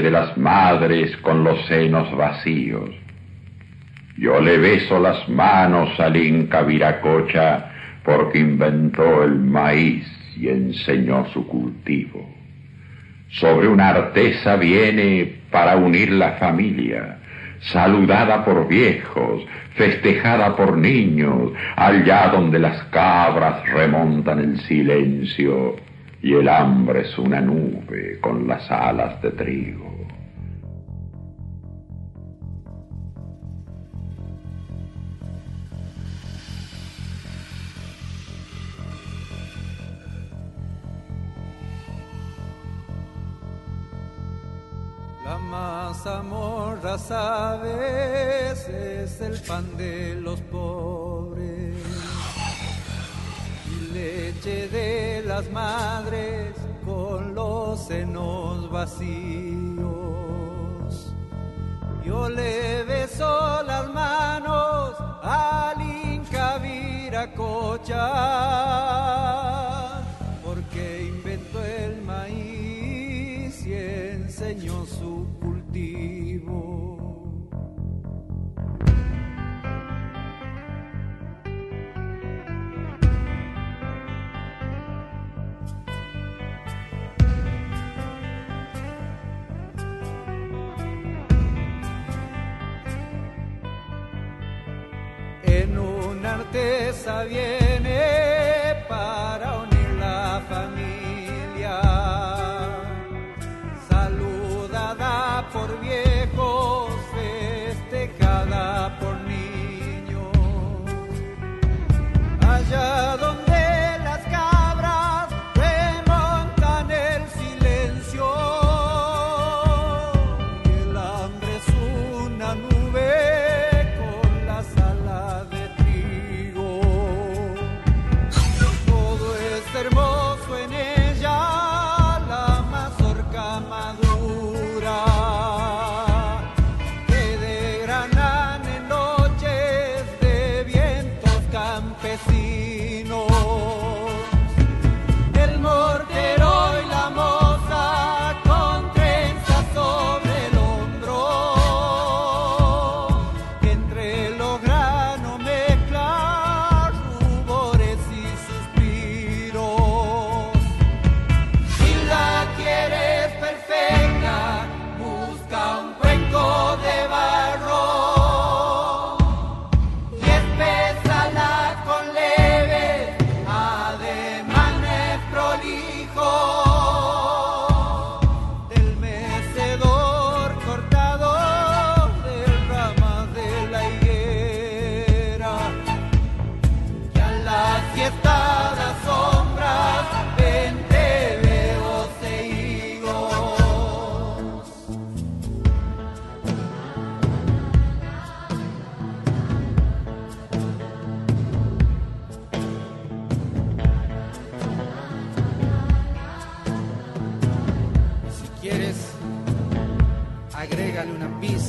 De las madres con los senos vacíos. Yo le beso las manos al Inca Viracocha porque inventó el maíz y enseñó su cultivo. Sobre una artesa viene para unir la familia, saludada por viejos, festejada por niños, allá donde las cabras remontan el silencio y el hambre es una nube con las alas de trigo. Mazamorra, sabes, es el pan de los pobres leche de las madres con los senos vacíos. Yo le beso las manos al Inca Viracocha, porque inventó el maíz y enseñó su artesa viene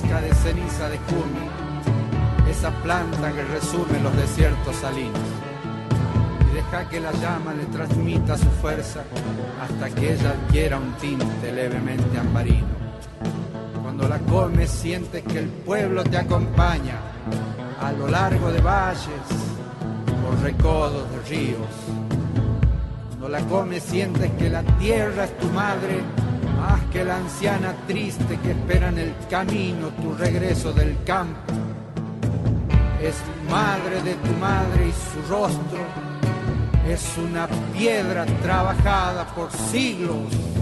brisa de junio, esa planta que resume los desiertos salinos. Y deja que la llama le transmita su fuerza hasta que ella adquiera un tinte levemente ambarino. Cuando la comes sientes que el pueblo te acompaña a lo largo de valles, por recodos de ríos. Cuando la comes sientes que la tierra es tu madre más que la anciana triste que espera en el camino tu regreso del campo. Es madre de tu madre y su rostro es una piedra trabajada por siglos.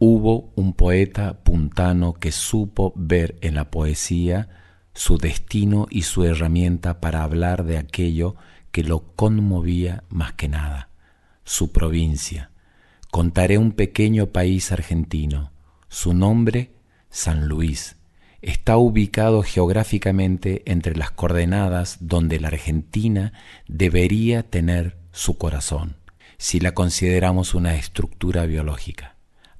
Hubo un poeta puntano que supo ver en la poesía su destino y su herramienta para hablar de aquello que lo conmovía más que nada, su provincia. Contaré un pequeño país argentino. Su nombre, San Luis. Está ubicado geográficamente entre las coordenadas donde la Argentina debería tener su corazón, si la consideramos una estructura biológica.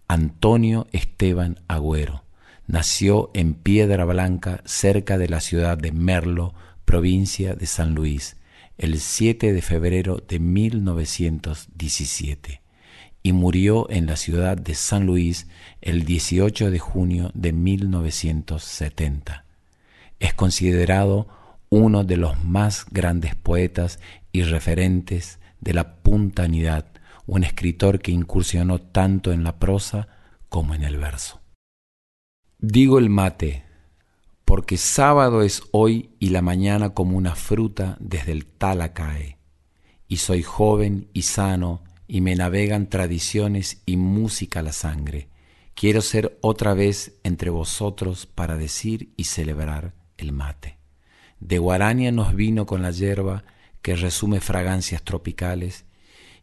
Antonio Esteban Agüero nació en Piedra Blanca, cerca de la ciudad de Merlo, provincia de San Luis, el 7 de febrero de 1917 y murió en la ciudad de San Luis el 18 de junio de 1970. Es considerado uno de los más grandes poetas y referentes de la puntanidad, un escritor que incursionó tanto en la prosa como en el verso. Digo el mate, porque sábado es hoy y la mañana como una fruta desde el tala cae, y soy joven y sano y me navegan tradiciones y música la sangre. Quiero ser otra vez entre vosotros para decir y celebrar el mate. De Guarania nos vino con la yerba que resume fragancias tropicales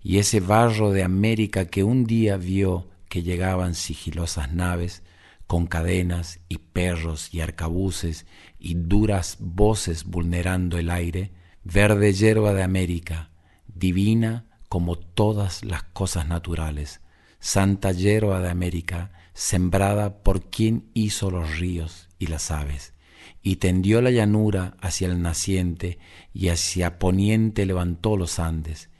y ese barro de América que un día vio que llegaban sigilosas naves con cadenas y perros y arcabuces y duras voces vulnerando el aire, verde yerba de América, divina como todas las cosas naturales, santa yerba de América, sembrada por quien hizo los ríos y las aves, y tendió la llanura hacia el naciente y hacia poniente levantó los Andes,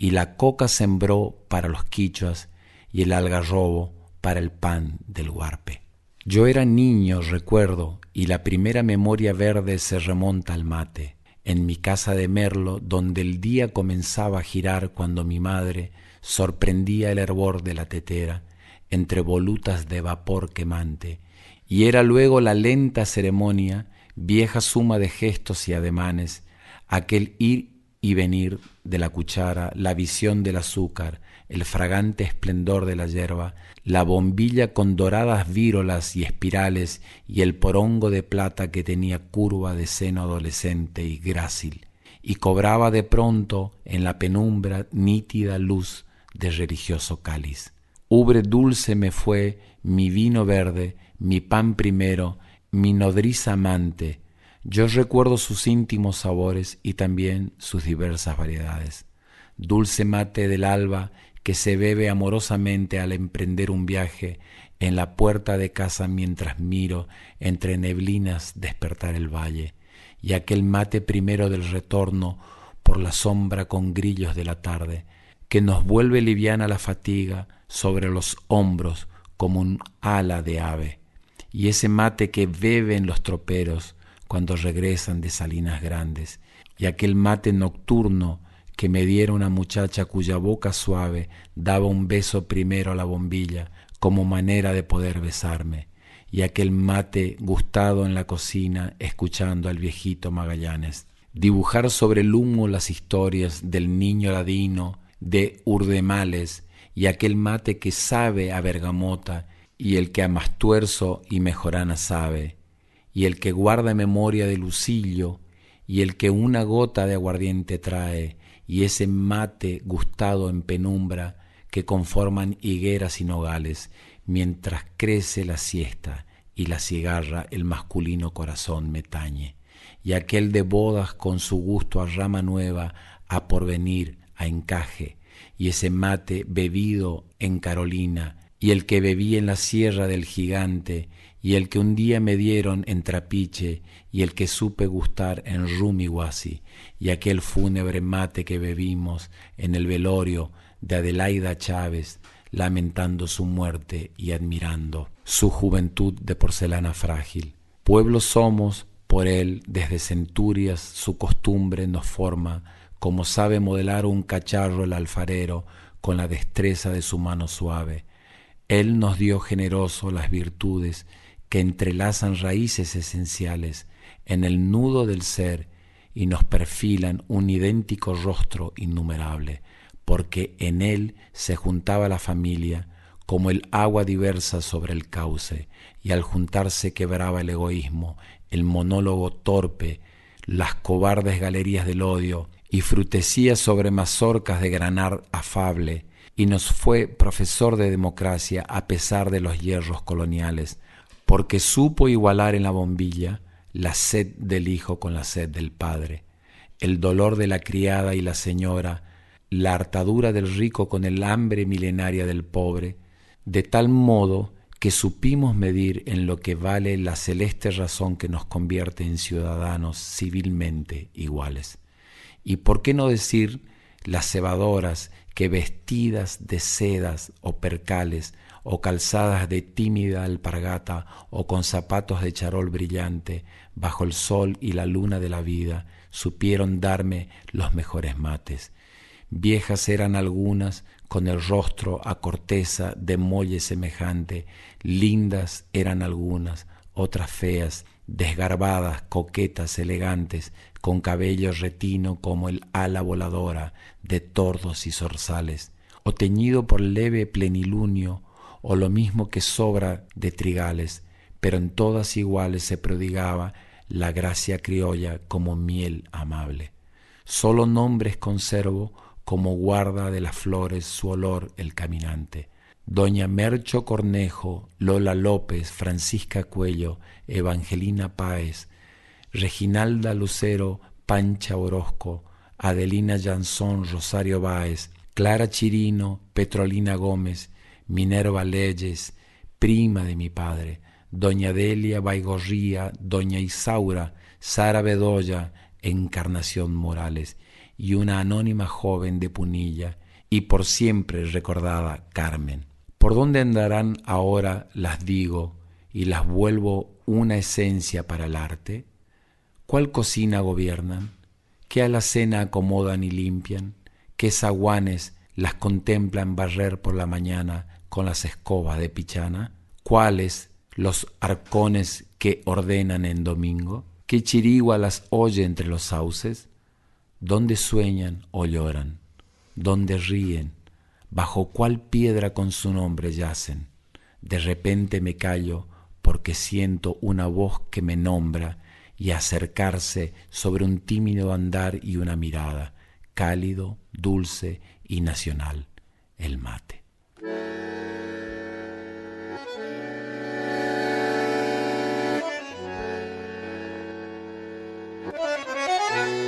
y la coca sembró para los quichuas y el algarrobo para el pan del huarpe. Yo era niño, recuerdo, y la primera memoria verde se remonta al mate, en mi casa de Merlo, donde el día comenzaba a girar cuando mi madre sorprendía el hervor de la tetera entre volutas de vapor quemante, y era luego la lenta ceremonia, vieja suma de gestos y ademanes, aquel ir y venir de la cuchara, la visión del azúcar, el fragante esplendor de la yerba, la bombilla con doradas vírolas y espirales y el porongo de plata que tenía curva de seno adolescente y grácil, y cobraba de pronto en la penumbra nítida luz de religioso cáliz. Ubre dulce me fue mi vino verde, mi pan primero, mi nodriza amante. Yo recuerdo sus íntimos sabores y también sus diversas variedades. Dulce mate del alba que se bebe amorosamente al emprender un viaje en la puerta de casa mientras miro entre neblinas despertar el valle, y aquel mate primero del retorno por la sombra con grillos de la tarde, que nos vuelve liviana la fatiga sobre los hombros como un ala de ave, y ese mate que beben los troperos cuando regresan de salinas grandes, y aquel mate nocturno que me diera una muchacha cuya boca suave daba un beso primero a la bombilla como manera de poder besarme, y aquel mate gustado en la cocina escuchando al viejito Magallanes. Dibujar sobre el humo las historias del niño ladino, de Urdemales, y aquel mate que sabe a bergamota, y el que a Mastuerzo y Mejorana sabe, y el que guarda memoria de Lucillo, y el que una gota de aguardiente trae, y ese mate gustado en penumbra que conforman higueras y nogales, mientras crece la siesta y la cigarra el masculino corazón me tañe, y aquel de bodas con su gusto a rama nueva, a porvenir, a encaje, y ese mate bebido en Carolina, y el que bebí en la sierra del gigante, y el que un día me dieron en Trapiche, y el que supe gustar en Rumihuasi, y aquel fúnebre mate que bebimos en el velorio de Adelaida Chávez, lamentando su muerte y admirando su juventud de porcelana frágil. Pueblo somos, por él, desde centurias su costumbre nos forma, como sabe modelar un cacharro el alfarero con la destreza de su mano suave. Él nos dio generoso las virtudes que entrelazan raíces esenciales en el nudo del ser y nos perfilan un idéntico rostro innumerable, porque en él se juntaba la familia como el agua diversa sobre el cauce, y al juntarse quebraba el egoísmo, el monólogo torpe, las cobardes galerías del odio, y frutecía sobre mazorcas de granar afable, y nos fue profesor de democracia a pesar de los hierros coloniales, porque supo igualar en la bombilla la sed del hijo con la sed del padre, el dolor de la criada y la señora, la hartadura del rico con el hambre milenaria del pobre, de tal modo que supimos medir en lo que vale la celeste razón que nos convierte en ciudadanos civilmente iguales. Y por qué no decir las cebadoras que vestidas de sedas o percales o calzadas de tímida alpargata o con zapatos de charol brillante, bajo el sol y la luna de la vida, supieron darme los mejores mates. Viejas eran algunas, con el rostro a corteza de molle semejante, lindas eran algunas, otras feas, desgarbadas, coquetas, elegantes, con cabello retino como el ala voladora de tordos y zorzales, o teñido por leve plenilunio, o lo mismo que sobra de trigales, pero en todas iguales se prodigaba la gracia criolla como miel amable. Solo nombres conservo como guarda de las flores su olor el caminante. Doña Mercho Cornejo, Lola López, Francisca Cuello, Evangelina Páez, Reginalda Lucero, Pancha Orozco, Adelina Jansón, Rosario Báez, Clara Chirino, Petrolina Gómez, Minerva Leyes, prima de mi padre, doña Delia Baigorría, doña Isaura, Sara Bedoya, Encarnación Morales, y una anónima joven de Punilla, y por siempre recordada Carmen. ¿Por dónde andarán ahora las digo y las vuelvo una esencia para el arte? ¿Cuál cocina gobiernan? ¿Qué alacena acomodan y limpian? ¿Qué zaguanes las contemplan barrer por la mañana con las escobas de pichana? ¿Cuáles los arcones que ordenan en domingo? ¿Qué chirigua las oye entre los sauces? ¿Dónde sueñan o lloran? ¿Dónde ríen? ¿Bajo cuál piedra con su nombre yacen? De repente me callo porque siento una voz que me nombra y acercarse sobre un tímido andar y una mirada, cálido, dulce y nacional, el mate. Thank you.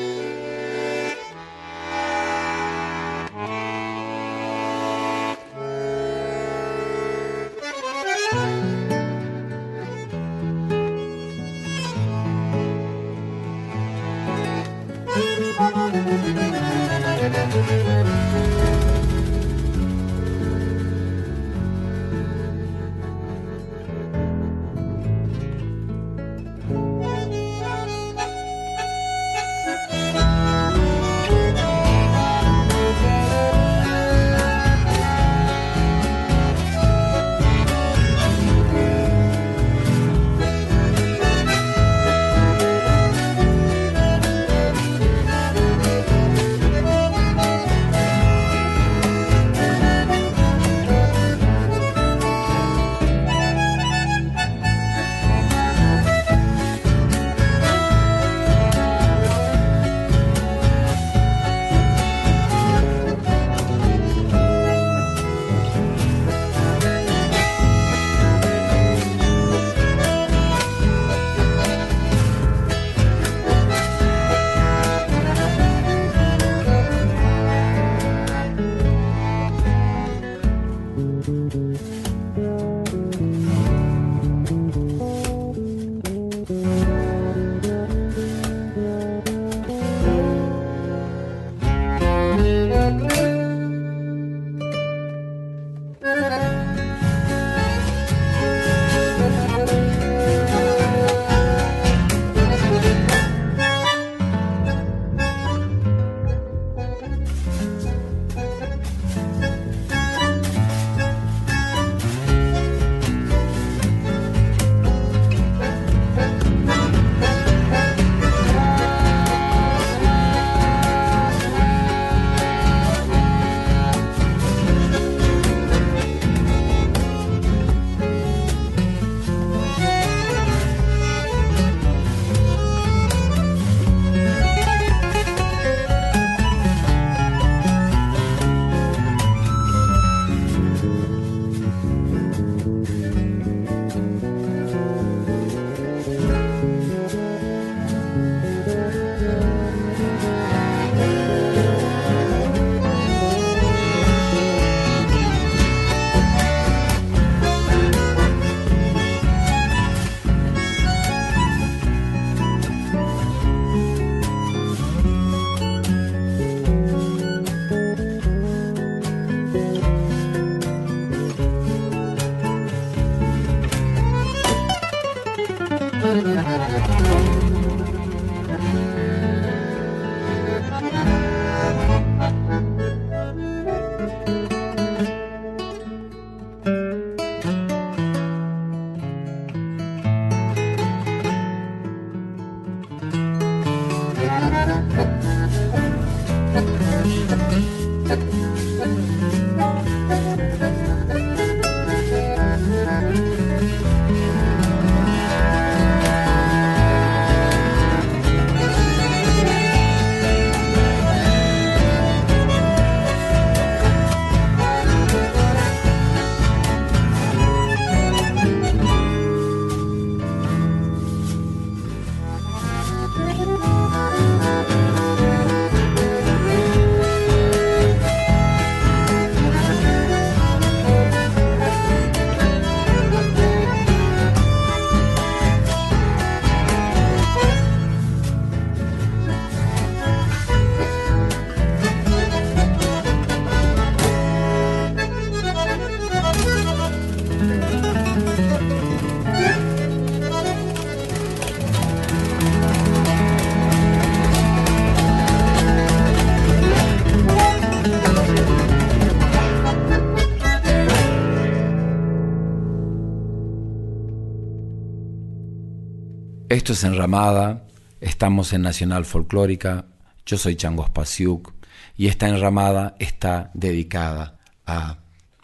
Esto es Enramada, estamos en Nacional Folclórica, yo soy Changos Pasiuk y esta enramada está dedicada a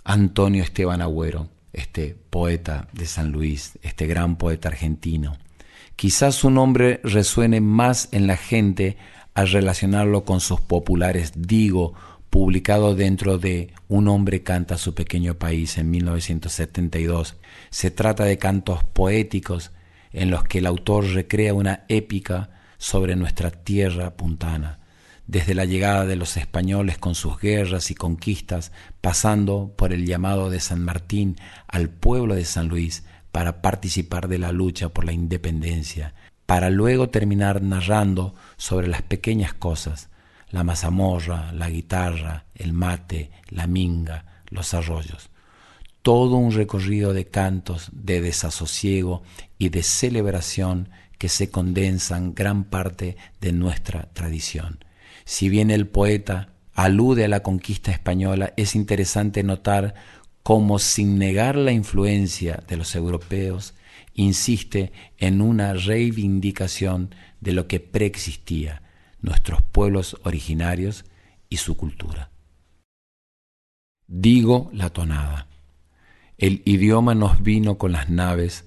Antonio Esteban Agüero, este poeta de San Luis, este gran poeta argentino. Quizás su nombre resuene más en la gente al relacionarlo con sus populares Digo, publicado dentro de Un hombre canta su pequeño país en 1972. Se trata de cantos poéticos en los que el autor recrea una épica sobre nuestra tierra puntana, desde la llegada de los españoles con sus guerras y conquistas, pasando por el llamado de San Martín al pueblo de San Luis para participar de la lucha por la independencia, para luego terminar narrando sobre las pequeñas cosas, la mazamorra, la guitarra, el mate, la minga, los arroyos. Todo un recorrido de cantos, de desasosiego y de celebración que se condensan gran parte de nuestra tradición. Si bien el poeta alude a la conquista española, es interesante notar cómo sin negar la influencia de los europeos, insiste en una reivindicación de lo que preexistía, nuestros pueblos originarios y su cultura. Digo la tonada. El idioma nos vino con las naves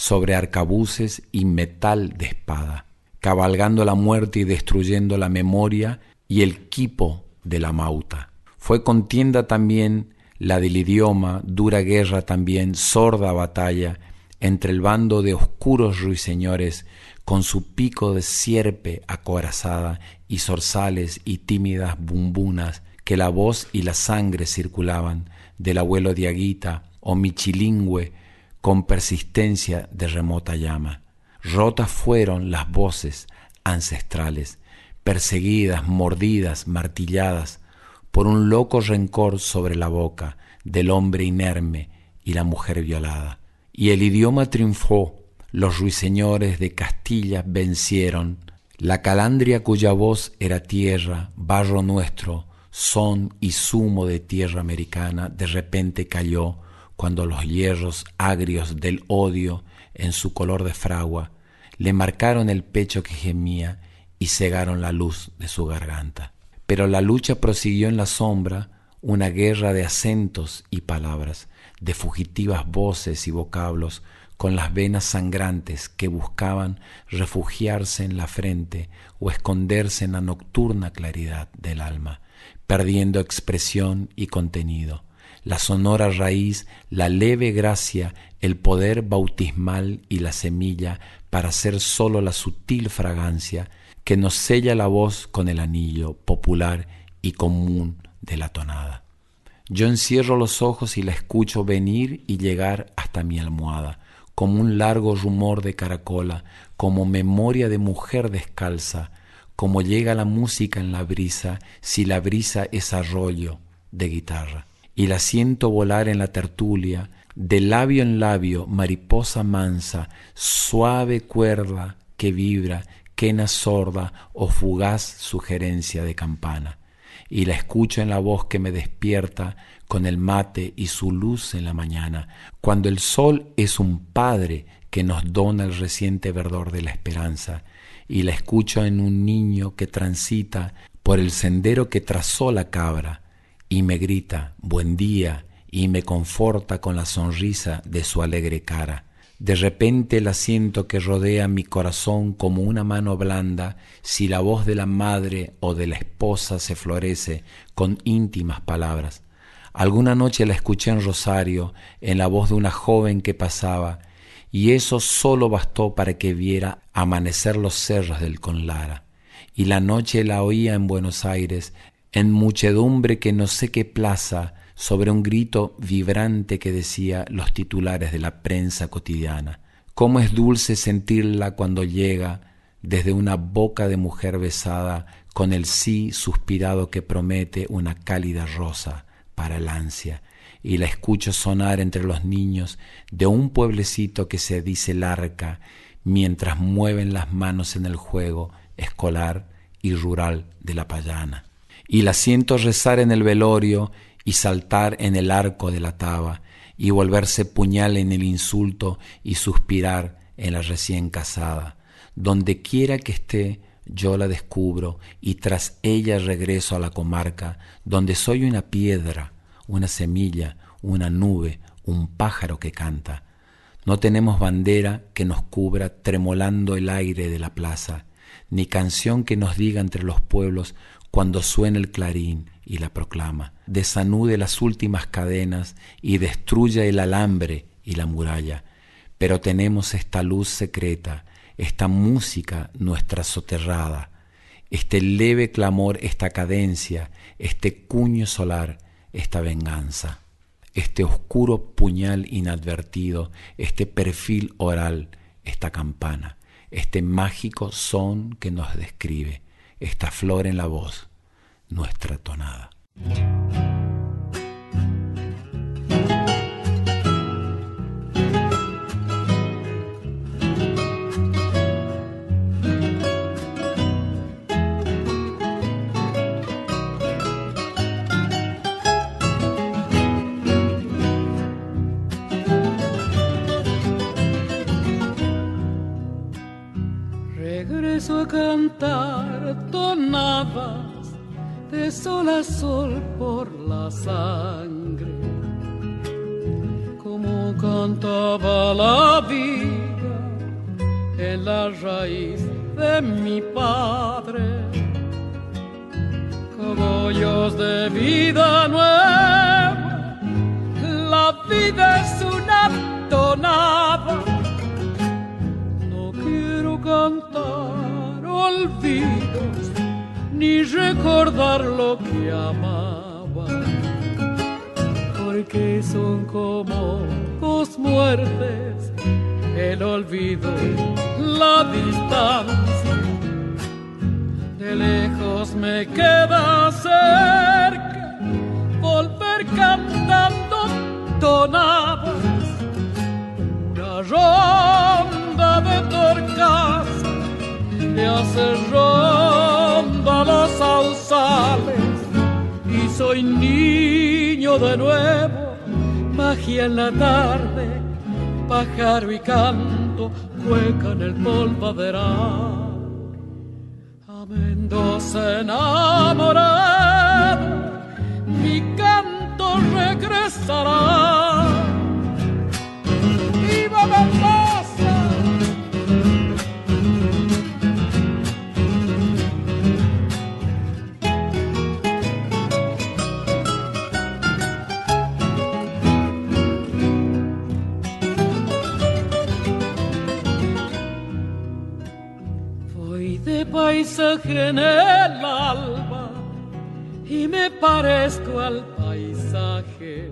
sobre arcabuces y metal de espada, cabalgando la muerte y destruyendo la memoria y el quipo de la mauta. Fue contienda también la del idioma, dura guerra también, sorda batalla, entre el bando de oscuros ruiseñores, con su pico de sierpe acorazada y zorzales y tímidas bumbunas, que la voz y la sangre circulaban del abuelo Diaguita o Michilingüe con persistencia de remota llama. Rotas fueron las voces ancestrales, perseguidas, mordidas, martilladas, por un loco rencor sobre la boca del hombre inerme y la mujer violada. Y el idioma triunfó, los ruiseñores de Castilla vencieron, la calandria cuya voz era tierra, barro nuestro, son y zumo de tierra americana, de repente cayó cuando los hierros agrios del odio en su color de fragua le marcaron el pecho que gemía y cegaron la luz de su garganta. Pero la lucha prosiguió en la sombra, una guerra de acentos y palabras, de fugitivas voces y vocablos, con las venas sangrantes que buscaban refugiarse en la frente o esconderse en la nocturna claridad del alma, perdiendo expresión y contenido la sonora raíz, la leve gracia, el poder bautismal y la semilla para ser sólo la sutil fragancia que nos sella la voz con el anillo popular y común de la tonada. Yo encierro los ojos y la escucho venir y llegar hasta mi almohada, como un largo rumor de caracola, como memoria de mujer descalza, como llega la música en la brisa, si la brisa es arroyo de guitarra y la siento volar en la tertulia, de labio en labio, mariposa mansa, suave cuerda que vibra, quena sorda o fugaz sugerencia de campana. Y la escucho en la voz que me despierta con el mate y su luz en la mañana, cuando el sol es un padre que nos dona el reciente verdor de la esperanza, y la escucho en un niño que transita por el sendero que trazó la cabra, y me grita buen día y me conforta con la sonrisa de su alegre cara. De repente la siento que rodea mi corazón como una mano blanda si la voz de la madre o de la esposa se florece con íntimas palabras. Alguna noche la escuché en Rosario, en la voz de una joven que pasaba, y eso solo bastó para que viera amanecer los cerros del Conlara. Y la noche la oía en Buenos Aires, en muchedumbre que no sé qué plaza, sobre un grito vibrante que decía los titulares de la prensa cotidiana. Cómo es dulce sentirla cuando llega desde una boca de mujer besada con el sí suspirado que promete una cálida rosa para el ansia, y la escucho sonar entre los niños de un pueblecito que se dice Larca, mientras mueven las manos en el juego escolar y rural de la payana y la siento rezar en el velorio y saltar en el arco de la taba y volverse puñal en el insulto y suspirar en la recién casada. Donde quiera que esté, yo la descubro y tras ella regreso a la comarca, donde soy una piedra, una semilla, una nube, un pájaro que canta. No tenemos bandera que nos cubra tremolando el aire de la plaza, ni canción que nos diga entre los pueblos cuando suena el clarín y la proclama, desanude las últimas cadenas y destruya el alambre y la muralla. Pero tenemos esta luz secreta, esta música nuestra soterrada, este leve clamor, esta cadencia, este cuño solar, esta venganza, este oscuro puñal inadvertido, este perfil oral, esta campana, este mágico son que nos describe esta flor en la voz, nuestra tonada. a cantar de sol a sol por la sangre, como cantaba la vida en la raíz de mi padre. Caballos de vida nueva, la vida es una tonada. No quiero cantar olvidos, ni recordar lo que amaba, porque son como dos muertes, el olvido, la distancia. De lejos me queda cerca, volver cantando tonadas, una ronda de torcas me hace los sausales y soy niño de nuevo, magia en la tarde, pájaro y canto, cueca en el polvaderal. A Mendoza enamorada, mi canto regresará. Paisaje en el alba y me parezco al paisaje.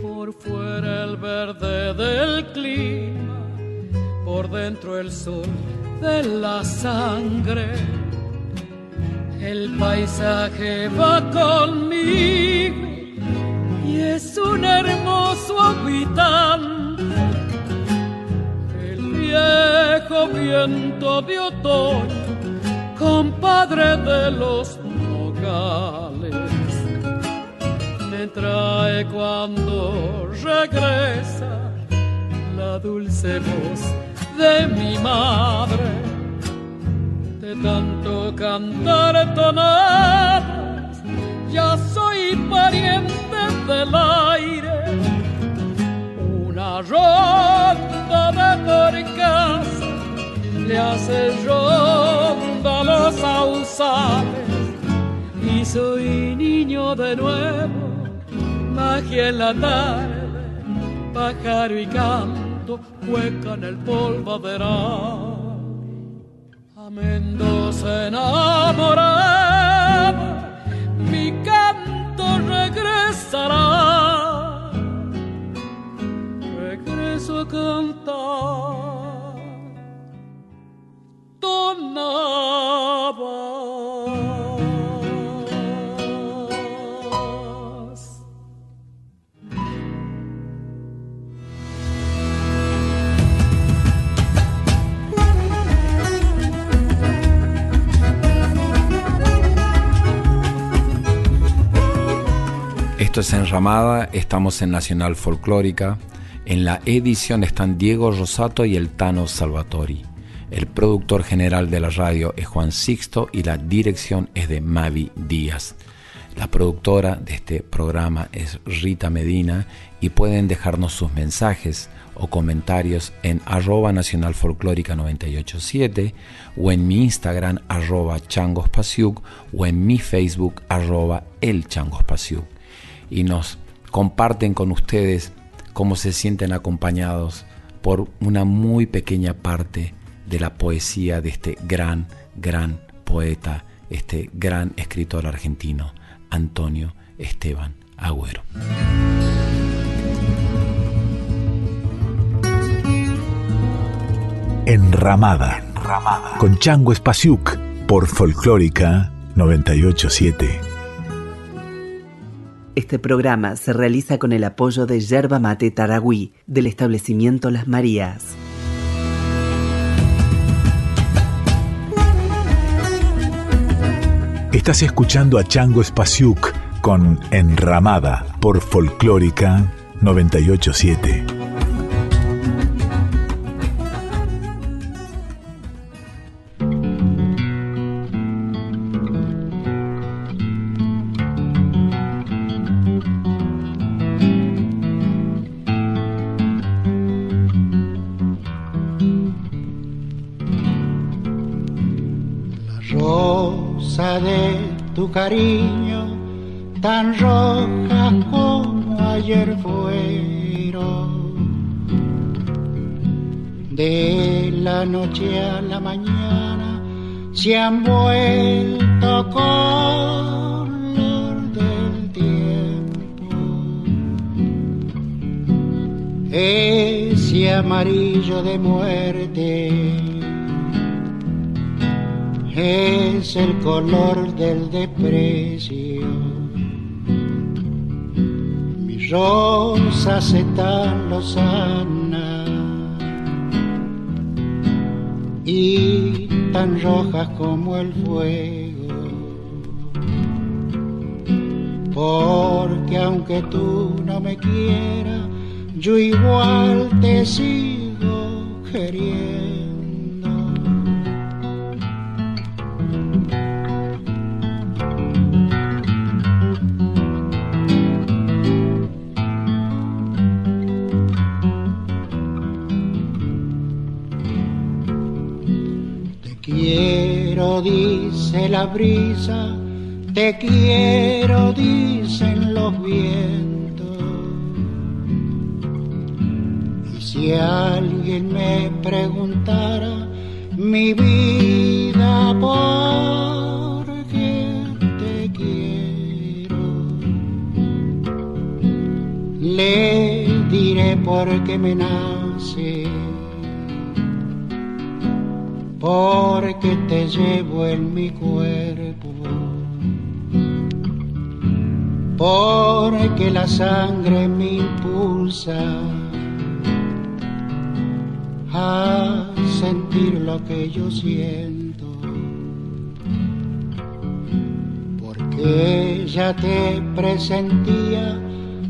Por fuera el verde del clima, por dentro el sol de la sangre. El paisaje va conmigo y es un hermoso habitante viento de otoño, compadre de los nogales, me trae cuando regresa la dulce voz de mi madre. De tanto cantar tonadas, ya soy pariente del aire una ronda hace ronda los sausales y soy niño de nuevo, magia en la tarde, pájaro y canto, hueca en el polvaderal. A Mendoza enamorada, mi canto regresará. A cantar Esto es Enramada, estamos en Nacional Folclórica. En la edición están Diego Rosato y el Tano Salvatori. El productor general de la radio es Juan Sixto y la dirección es de Mavi Díaz. La productora de este programa es Rita Medina y pueden dejarnos sus mensajes o comentarios en arroba nacional folclórica 987 o en mi Instagram arroba changospasiuk o en mi Facebook arroba el y nos comparten con ustedes cómo se sienten acompañados por una muy pequeña parte de la poesía de este gran, gran poeta, este gran escritor argentino, Antonio Esteban Agüero. Enramada, Enramada. con Chango Espasiuk por Folclórica 987. Este programa se realiza con el apoyo de Yerba Mate Taragüí del establecimiento Las Marías. Estás escuchando a Chango Spasiuk con Enramada por Folclórica 987. Cariño tan roja como ayer fueron. De la noche a la mañana se han vuelto color del tiempo. Ese amarillo de muerte es el color del desprecio. Mi rosa se tan lozana y tan rojas como el fuego. Porque aunque tú no me quieras, yo igual te sigo queriendo. Dice la brisa, te quiero, dicen los vientos. Y si alguien me preguntara mi vida, ¿por qué te quiero? Le diré porque me nace porque te llevo en mi cuerpo, porque la sangre me impulsa a sentir lo que yo siento, porque ya te presentía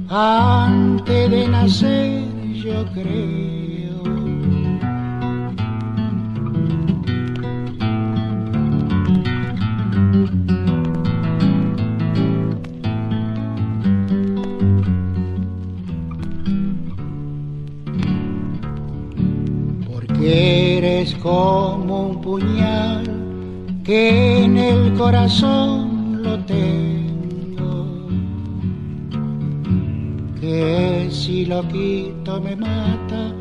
antes de nacer, yo creo como un puñal que en el corazón lo tengo, que si lo quito me mata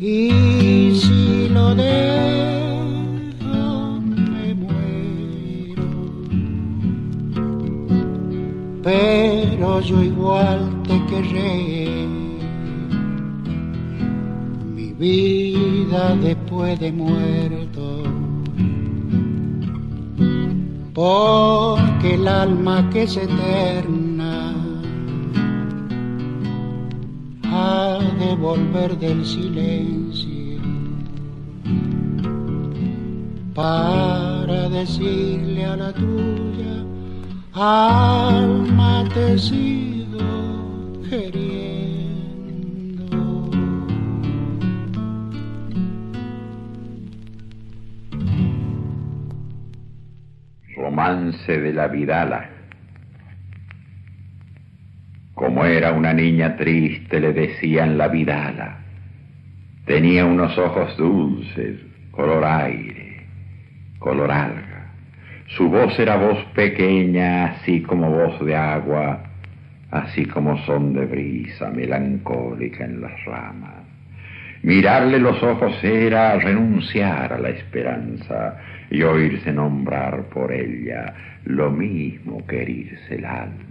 y si lo dejo me muero. Pero yo igual te querré, mi vida de de muerto. Porque el alma que es eterna ha de volver del silencio para decirle a la tuya, alma te. De la Vidala. Como era una niña triste, le decían la Vidala. Tenía unos ojos dulces, color aire, color alga. Su voz era voz pequeña, así como voz de agua, así como son de brisa melancólica en las ramas. Mirarle los ojos era renunciar a la esperanza y oírse nombrar por ella lo mismo que herirse el alma.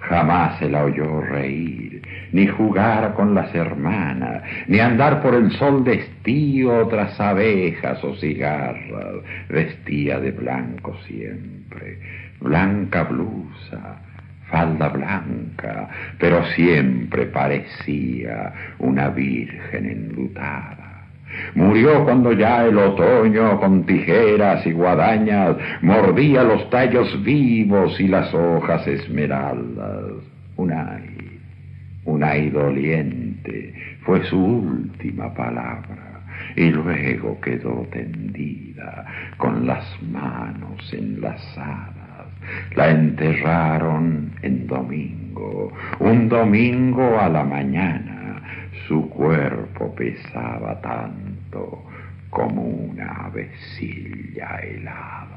Jamás se la oyó reír, ni jugar con las hermanas, ni andar por el sol de estío tras abejas o cigarras. Vestía de blanco siempre, blanca blusa, falda blanca, pero siempre parecía una virgen enlutada. Murió cuando ya el otoño con tijeras y guadañas mordía los tallos vivos y las hojas esmeraldas. Un ay, un ay doliente fue su última palabra y luego quedó tendida con las manos enlazadas. La enterraron en domingo, un domingo a la mañana su cuerpo pesaba tanto como una avecilla helada.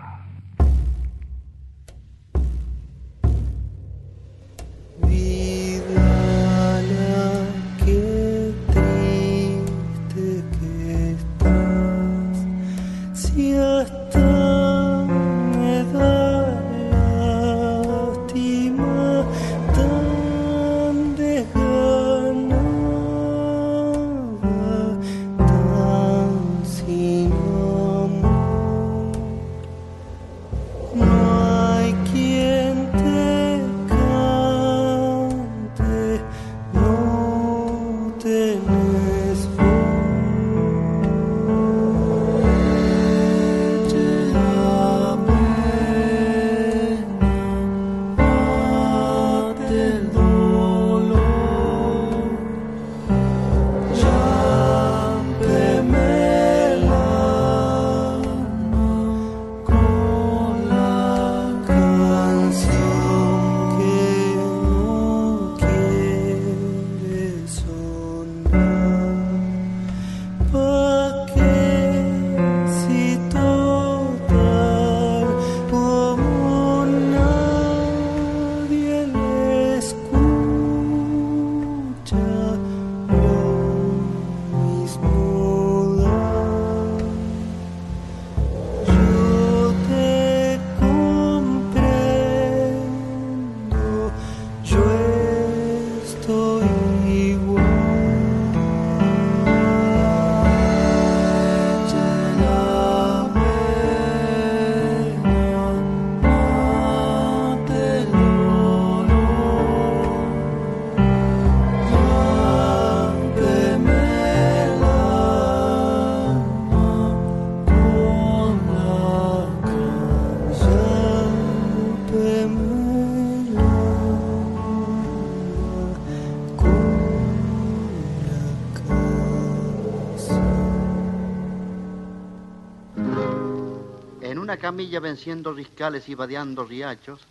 Camilla venciendo riscales y vadeando riachos,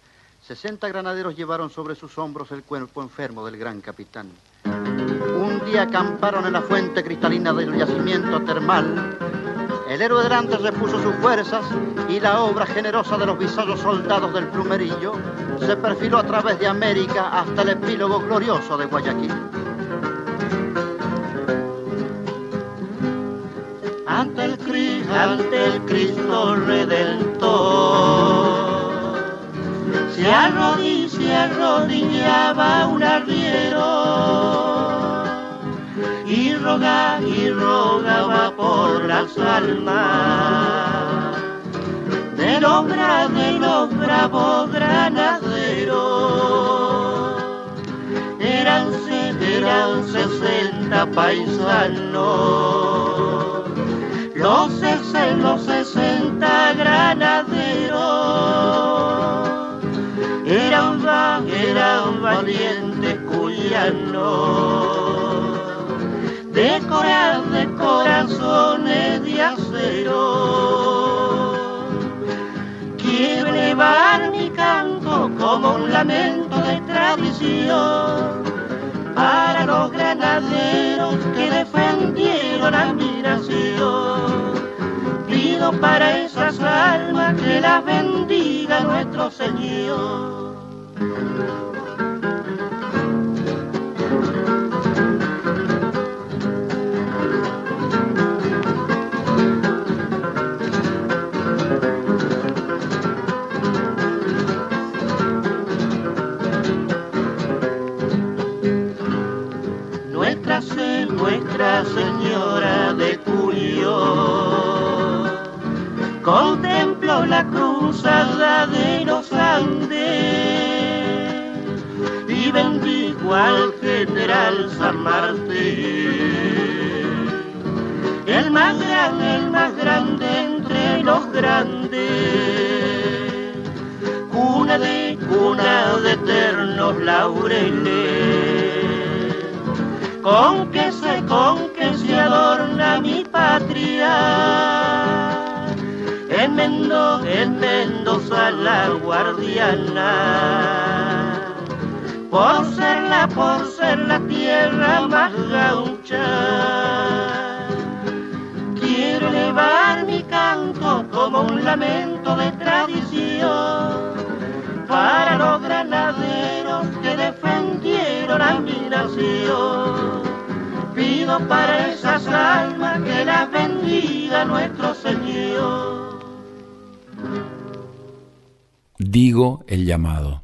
sesenta granaderos llevaron sobre sus hombros el cuerpo enfermo del gran capitán. Un día acamparon en la fuente cristalina del yacimiento termal. El héroe delante repuso sus fuerzas y la obra generosa de los visados soldados del plumerillo se perfiló a través de América hasta el epílogo glorioso de Guayaquil. ante el, ante el Cristo Redentor. Se, arrodillaba un arriero y rogaba y rogaba por las almas del hombre de los bravos granaderos. Eran, eran sesenta paisanos los, los sesenta granaderos. Eran, eran valientes cuyanos, de, de corazones de acero, que elevar mi canto como un lamento de tradición. Para los granaderos que defendieron a mi nación. Para esas almas que las bendiga nuestro Señor. Avanzada de los Andes y bendijo al general San Martín. El más grande, el más grande entre los grandes, cuna de cuna de eternos laureles con que se, con que se adorna mi patria. En, Mendo, en Mendoza la guardiana, por ser la, por ser la tierra más gaucha. Quiero elevar mi canto como un lamento de tradición para los granaderos que defendieron a mi nación. Pido para esas almas que las bendiga nuestro Señor. Digo el llamado.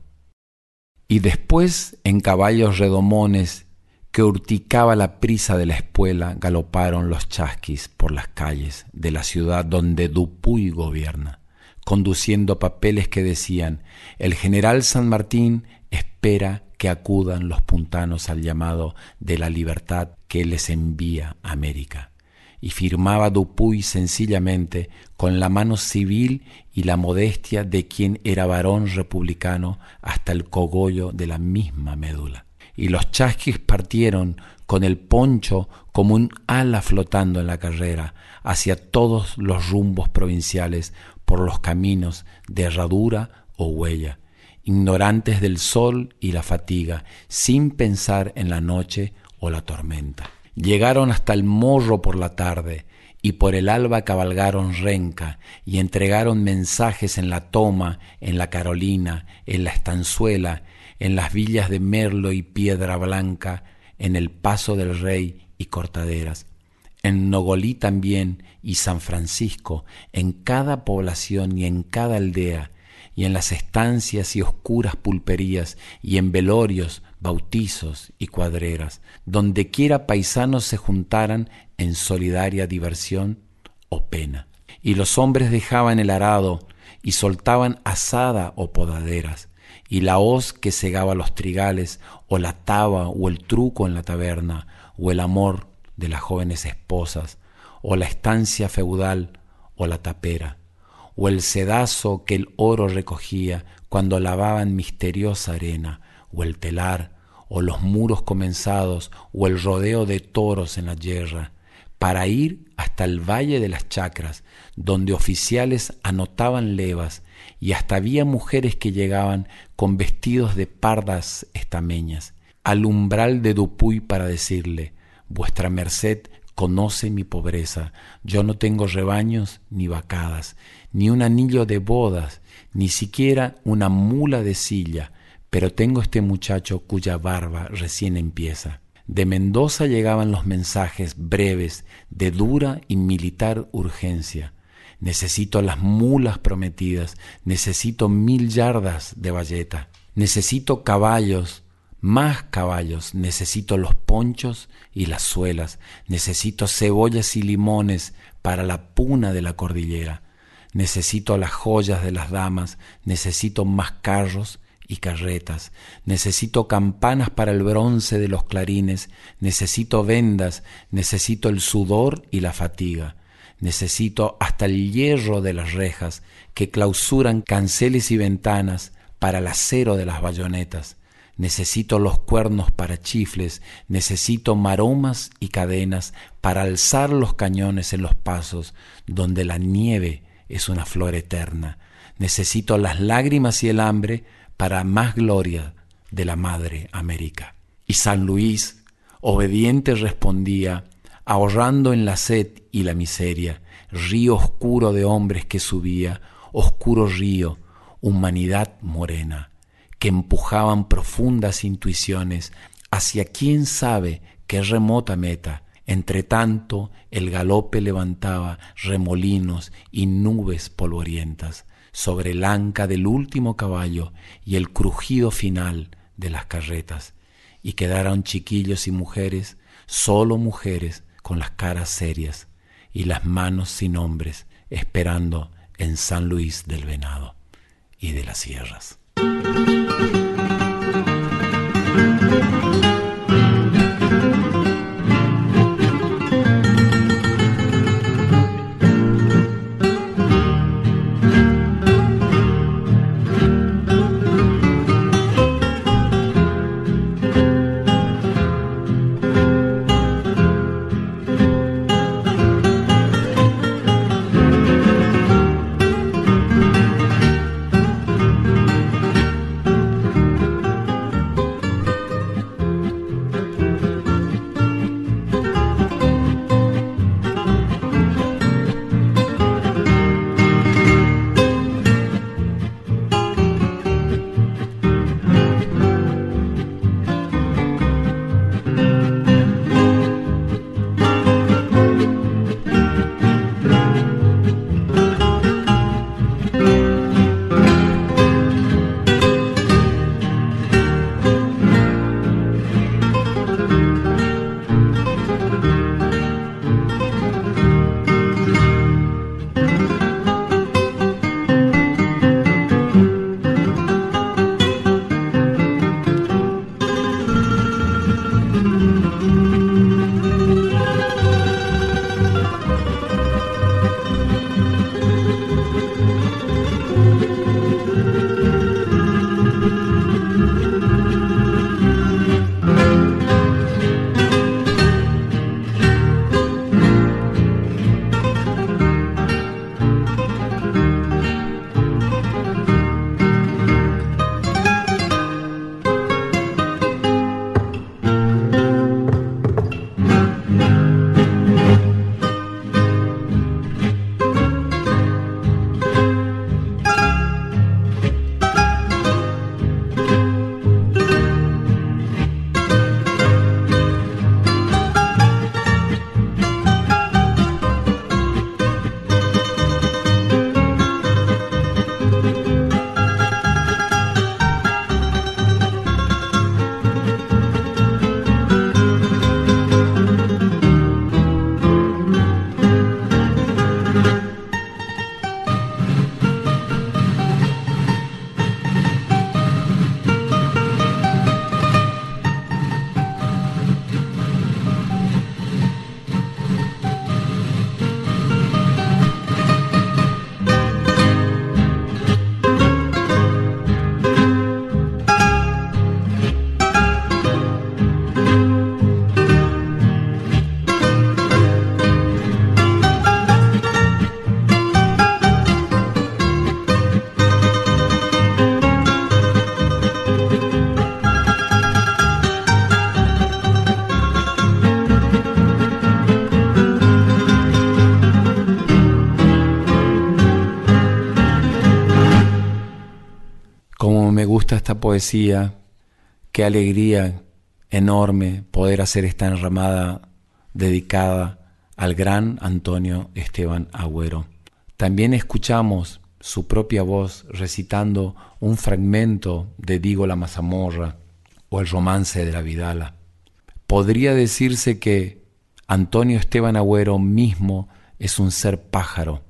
Y después en caballos redomones que urticaba la prisa de la espuela, galoparon los chasquis por las calles de la ciudad donde Dupuy gobierna conduciendo papeles que decían, el general San Martín espera que acudan los puntanos al llamado de la libertad que les envía América. Y firmaba Dupuy sencillamente con la mano civil y la modestia de quien era varón republicano hasta el cogollo de la misma médula. Y los chasquis partieron con el poncho como un ala flotando en la carrera hacia todos los rumbos provinciales por los caminos de herradura o huella, ignorantes del sol y la fatiga, sin pensar en la noche o la tormenta. Llegaron hasta el morro por la tarde, y por el alba cabalgaron renca, y entregaron mensajes en la toma, en la Carolina, en la estanzuela, en las villas de Merlo y Piedra Blanca, en el Paso del Rey y Cortaderas en Nogolí también y San Francisco, en cada población y en cada aldea, y en las estancias y oscuras pulperías, y en velorios, bautizos y cuadreras, donde quiera paisanos se juntaran en solidaria diversión o pena. Y los hombres dejaban el arado y soltaban asada o podaderas, y la hoz que cegaba los trigales, o la taba o el truco en la taberna, o el amor de las jóvenes esposas, o la estancia feudal, o la tapera, o el sedazo que el oro recogía cuando lavaban misteriosa arena, o el telar, o los muros comenzados, o el rodeo de toros en la yerra, para ir hasta el valle de las chacras, donde oficiales anotaban levas, y hasta había mujeres que llegaban con vestidos de pardas estameñas, al umbral de Dupuy para decirle, Vuestra merced conoce mi pobreza. Yo no tengo rebaños ni vacadas, ni un anillo de bodas, ni siquiera una mula de silla, pero tengo este muchacho cuya barba recién empieza. De Mendoza llegaban los mensajes breves de dura y militar urgencia. Necesito las mulas prometidas, necesito mil yardas de valleta, necesito caballos, más caballos, necesito los ponchos y las suelas, necesito cebollas y limones para la puna de la cordillera, necesito las joyas de las damas, necesito más carros y carretas, necesito campanas para el bronce de los clarines, necesito vendas, necesito el sudor y la fatiga, necesito hasta el hierro de las rejas que clausuran canceles y ventanas para el acero de las bayonetas, necesito los cuernos para chifles, necesito maromas y cadenas para alzar los cañones en los pasos donde la nieve es una flor eterna, necesito las lágrimas y el hambre para más gloria de la Madre América. Y San Luis, obediente, respondía, ahorrando en la sed y la miseria, río oscuro de hombres que subía, oscuro río, humanidad morena que empujaban profundas intuiciones hacia quién sabe qué remota meta. Entre tanto, el galope levantaba remolinos y nubes polvorientas sobre el anca del último caballo y el crujido final de las carretas, y quedaron chiquillos y mujeres, solo mujeres, con las caras serias y las manos sin hombres, esperando en San Luis del Venado y de las Sierras. Esta poesía, qué alegría enorme poder hacer esta enramada dedicada al gran Antonio Esteban Agüero. También escuchamos su propia voz recitando un fragmento de Digo la Mazamorra o el romance de la Vidala. Podría decirse que Antonio Esteban Agüero mismo es un ser pájaro,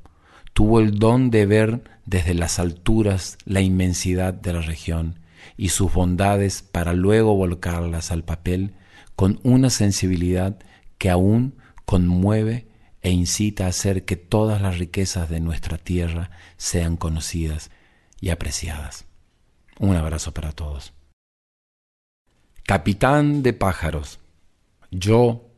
tuvo el don de ver desde las alturas la inmensidad de la región y sus bondades para luego volcarlas al papel con una sensibilidad que aún conmueve e incita a hacer que todas las riquezas de nuestra tierra sean conocidas y apreciadas. Un abrazo para todos. Capitán de pájaros. Yo,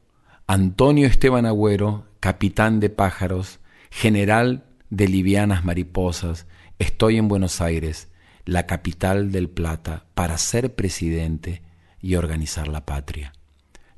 Antonio Esteban Agüero, capitán de pájaros, general de livianas mariposas, estoy en Buenos Aires, la capital del Plata, para ser presidente y organizar la patria.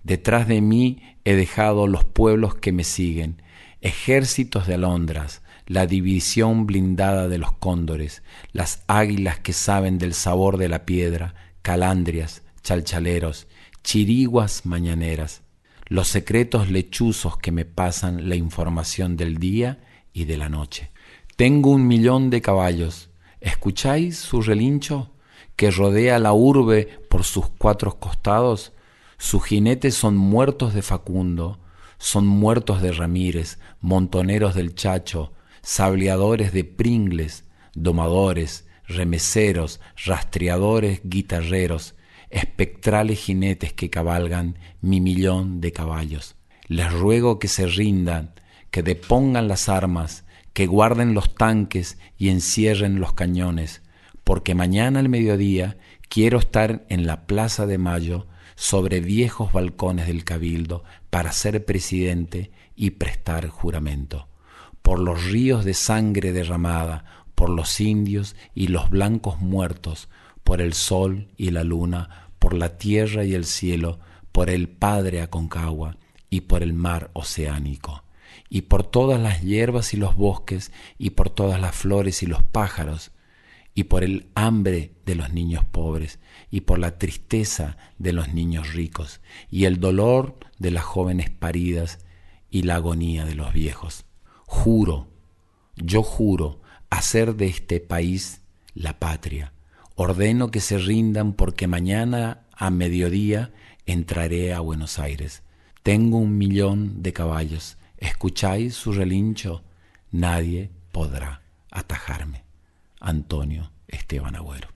Detrás de mí he dejado los pueblos que me siguen, ejércitos de alondras, la división blindada de los cóndores, las águilas que saben del sabor de la piedra, calandrias, chalchaleros, chiriguas mañaneras, los secretos lechuzos que me pasan la información del día y de la noche. Tengo un millón de caballos. ¿Escucháis su relincho que rodea la urbe por sus cuatro costados? Sus jinetes son muertos de Facundo, son muertos de Ramírez, montoneros del Chacho, sableadores de pringles, domadores, remeseros, rastreadores, guitarreros, espectrales jinetes que cabalgan mi millón de caballos. Les ruego que se rindan, que depongan las armas, que guarden los tanques y encierren los cañones, porque mañana al mediodía quiero estar en la Plaza de Mayo sobre viejos balcones del Cabildo para ser presidente y prestar juramento. Por los ríos de sangre derramada, por los indios y los blancos muertos, por el sol y la luna, por la tierra y el cielo, por el Padre Aconcagua y por el mar oceánico, y por todas las hierbas y los bosques, y por todas las flores y los pájaros, y por el hambre de los niños pobres, y por la tristeza de los niños ricos, y el dolor de las jóvenes paridas, y la agonía de los viejos. Juro, yo juro, hacer de este país la patria. Ordeno que se rindan porque mañana a mediodía entraré a Buenos Aires. Tengo un millón de caballos. ¿Escucháis su relincho? Nadie podrá atajarme. Antonio Esteban Agüero.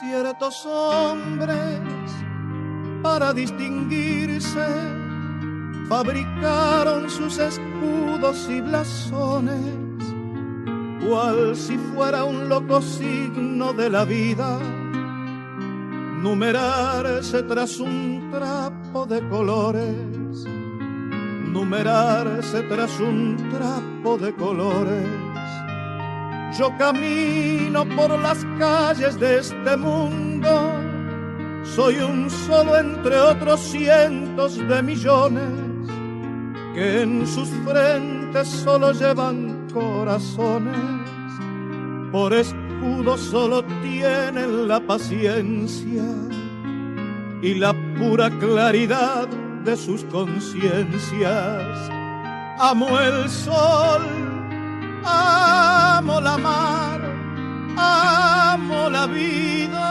Ciertos hombres para distinguirse. Fabricaron sus escudos y blasones, cual si fuera un loco signo de la vida, numerarse tras un trapo de colores, numerarse tras un trapo de colores yo camino por las calles de este mundo, soy un solo entre otros cientos de millones que en sus frentes solo llevan corazones, por escudo solo tienen la paciencia y la pura claridad de sus conciencias. Amo el sol amo la mar, amo la vida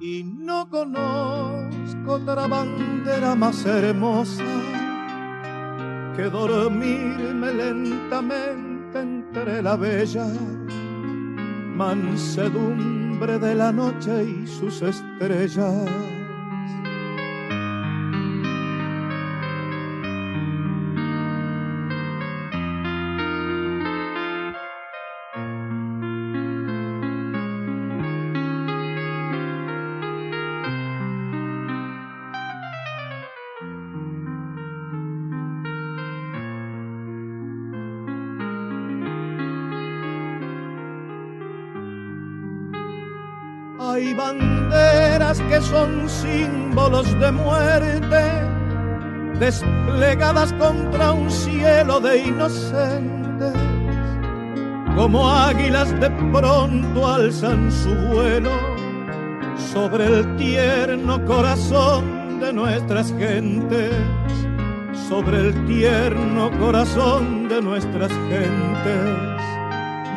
y no conozco otra bandera más hermosa que dormirme lentamente entre la bella mansedumbre de la noche y sus estrellas. Hay banderas que son símbolos de muerte, desplegadas contra un cielo de inocentes. Como águilas de pronto alzan su vuelo sobre el tierno corazón de nuestras gentes, sobre el tierno corazón de nuestras gentes.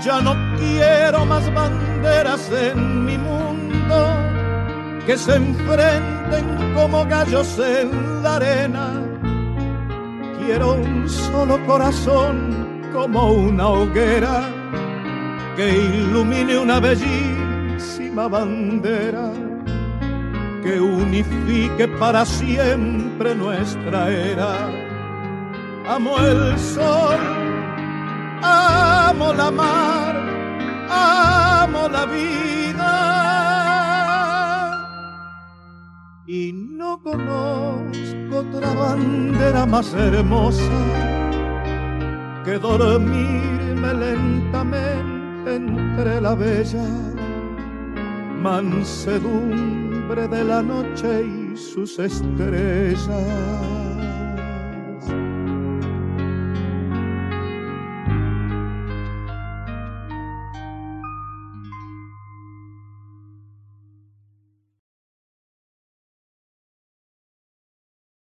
Ya no quiero más banderas en mi mundo que se enfrenten como gallos en la arena. Quiero un solo corazón como una hoguera que ilumine una bellísima bandera que unifique para siempre nuestra era. Amo el sol, amo la mar, amo la vida y no conozco otra bandera más hermosa que dormirme lentamente entre la bella mansedumbre de la noche y sus estrellas.